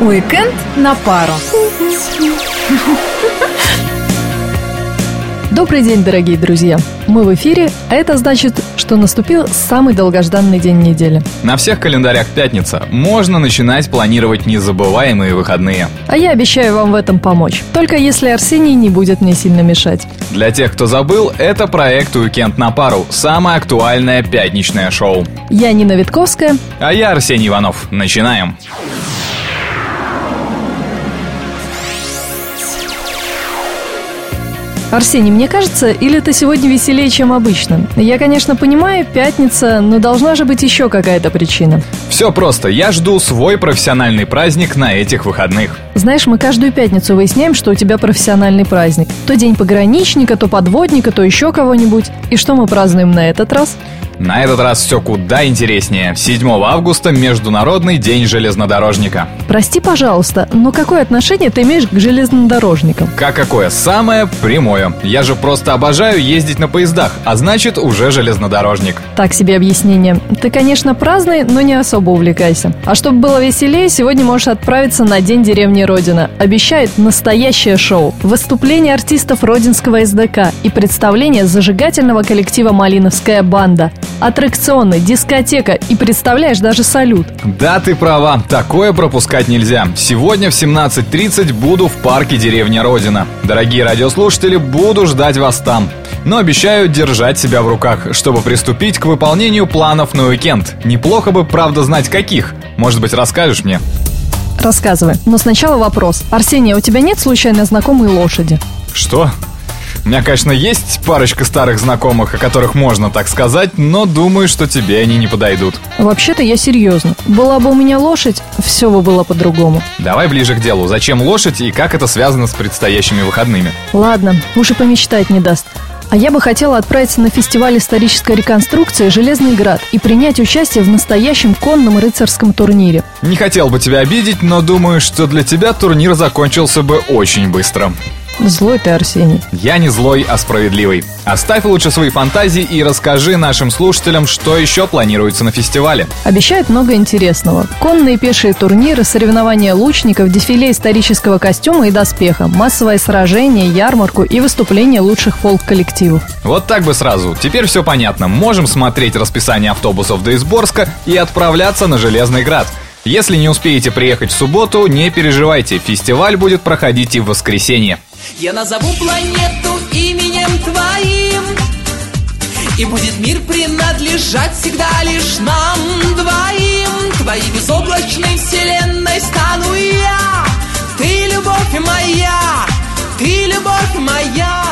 Уикенд на пару. Добрый день, дорогие друзья! Мы в эфире, а это значит, что наступил самый долгожданный день недели. На всех календарях пятница. Можно начинать планировать незабываемые выходные. А я обещаю вам в этом помочь. Только если Арсений не будет мне сильно мешать. Для тех, кто забыл, это проект «Уикенд на пару» – самое актуальное пятничное шоу. Я Нина Витковская. А я Арсений Иванов. Начинаем. Арсений, мне кажется, или ты сегодня веселее, чем обычно? Я, конечно, понимаю, пятница, но должна же быть еще какая-то причина. Все просто. Я жду свой профессиональный праздник на этих выходных. Знаешь, мы каждую пятницу выясняем, что у тебя профессиональный праздник. То день пограничника, то подводника, то еще кого-нибудь. И что мы празднуем на этот раз? На этот раз все куда интереснее. 7 августа – Международный день железнодорожника. Прости, пожалуйста, но какое отношение ты имеешь к железнодорожникам? Как какое? Самое прямое. Я же просто обожаю ездить на поездах, а значит уже железнодорожник. Так себе объяснение. Ты, конечно, праздный, но не особо увлекайся. А чтобы было веселее, сегодня можешь отправиться на День деревни Родина. Обещает настоящее шоу. Выступление артистов Родинского СДК и представление зажигательного коллектива «Малиновская банда». Аттракционы, дискотека и, представляешь, даже салют. Да, ты права, такое пропускать нельзя. Сегодня в 17.30 буду в парке деревня Родина. Дорогие радиослушатели, буду ждать вас там. Но обещаю держать себя в руках, чтобы приступить к выполнению планов на уикенд. Неплохо бы, правда, знать каких. Может быть, расскажешь мне? Рассказывай. Но сначала вопрос. Арсений, а у тебя нет случайно знакомой лошади? Что? У меня, конечно, есть парочка старых знакомых, о которых можно так сказать, но думаю, что тебе они не подойдут. Вообще-то я серьезно. Была бы у меня лошадь, все бы было по-другому. Давай ближе к делу. Зачем лошадь и как это связано с предстоящими выходными? Ладно, уж и помечтать не даст. А я бы хотела отправиться на фестиваль исторической реконструкции «Железный град» и принять участие в настоящем конном рыцарском турнире. Не хотел бы тебя обидеть, но думаю, что для тебя турнир закончился бы очень быстро. Злой ты, Арсений. Я не злой, а справедливый. Оставь лучше свои фантазии и расскажи нашим слушателям, что еще планируется на фестивале. Обещают много интересного. Конные пешие турниры, соревнования лучников, дефиле исторического костюма и доспеха, массовое сражение, ярмарку и выступление лучших фолк-коллективов. Вот так бы сразу. Теперь все понятно. Можем смотреть расписание автобусов до Изборска и отправляться на Железный Град. Если не успеете приехать в субботу, не переживайте, фестиваль будет проходить и в воскресенье. Я назову планету именем твоим И будет мир принадлежать всегда лишь нам двоим Твоей безоблачной вселенной стану я Ты любовь моя, ты любовь моя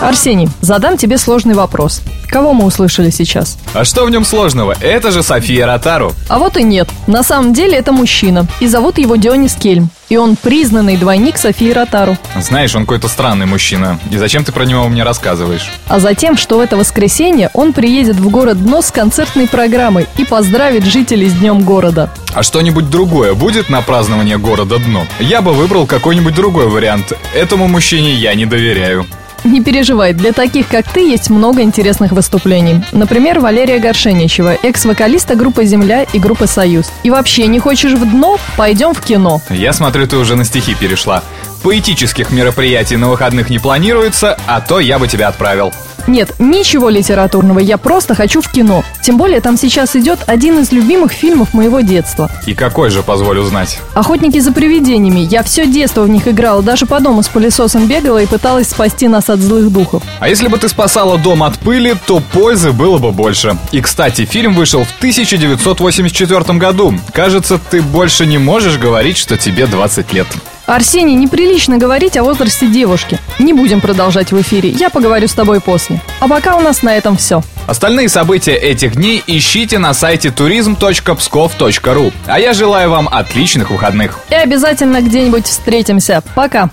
Арсений, задам тебе сложный вопрос. Кого мы услышали сейчас? А что в нем сложного? Это же София Ротару. А вот и нет. На самом деле это мужчина. И зовут его Дионис Кельм. И он признанный двойник Софии Ротару. Знаешь, он какой-то странный мужчина. И зачем ты про него мне рассказываешь? А затем, что в это воскресенье он приедет в город Дно с концертной программой и поздравит жителей с Днем города. А что-нибудь другое будет на празднование города Дно? Я бы выбрал какой-нибудь другой вариант. Этому мужчине я не доверяю. Не переживай, для таких, как ты, есть много интересных выступлений. Например, Валерия Горшеничева, экс-вокалиста группы «Земля» и группы «Союз». И вообще, не хочешь в дно? Пойдем в кино. Я смотрю, ты уже на стихи перешла. Поэтических мероприятий на выходных не планируется, а то я бы тебя отправил. Нет, ничего литературного, я просто хочу в кино. Тем более там сейчас идет один из любимых фильмов моего детства. И какой же, позволю знать? «Охотники за привидениями». Я все детство в них играла, даже по дому с пылесосом бегала и пыталась спасти нас от злых духов. А если бы ты спасала дом от пыли, то пользы было бы больше. И, кстати, фильм вышел в 1984 году. Кажется, ты больше не можешь говорить, что тебе 20 лет. Арсений, неприлично говорить о возрасте девушки. Не будем продолжать в эфире, я поговорю с тобой после. А пока у нас на этом все. Остальные события этих дней ищите на сайте turism.pskov.ru. А я желаю вам отличных выходных. И обязательно где-нибудь встретимся. Пока.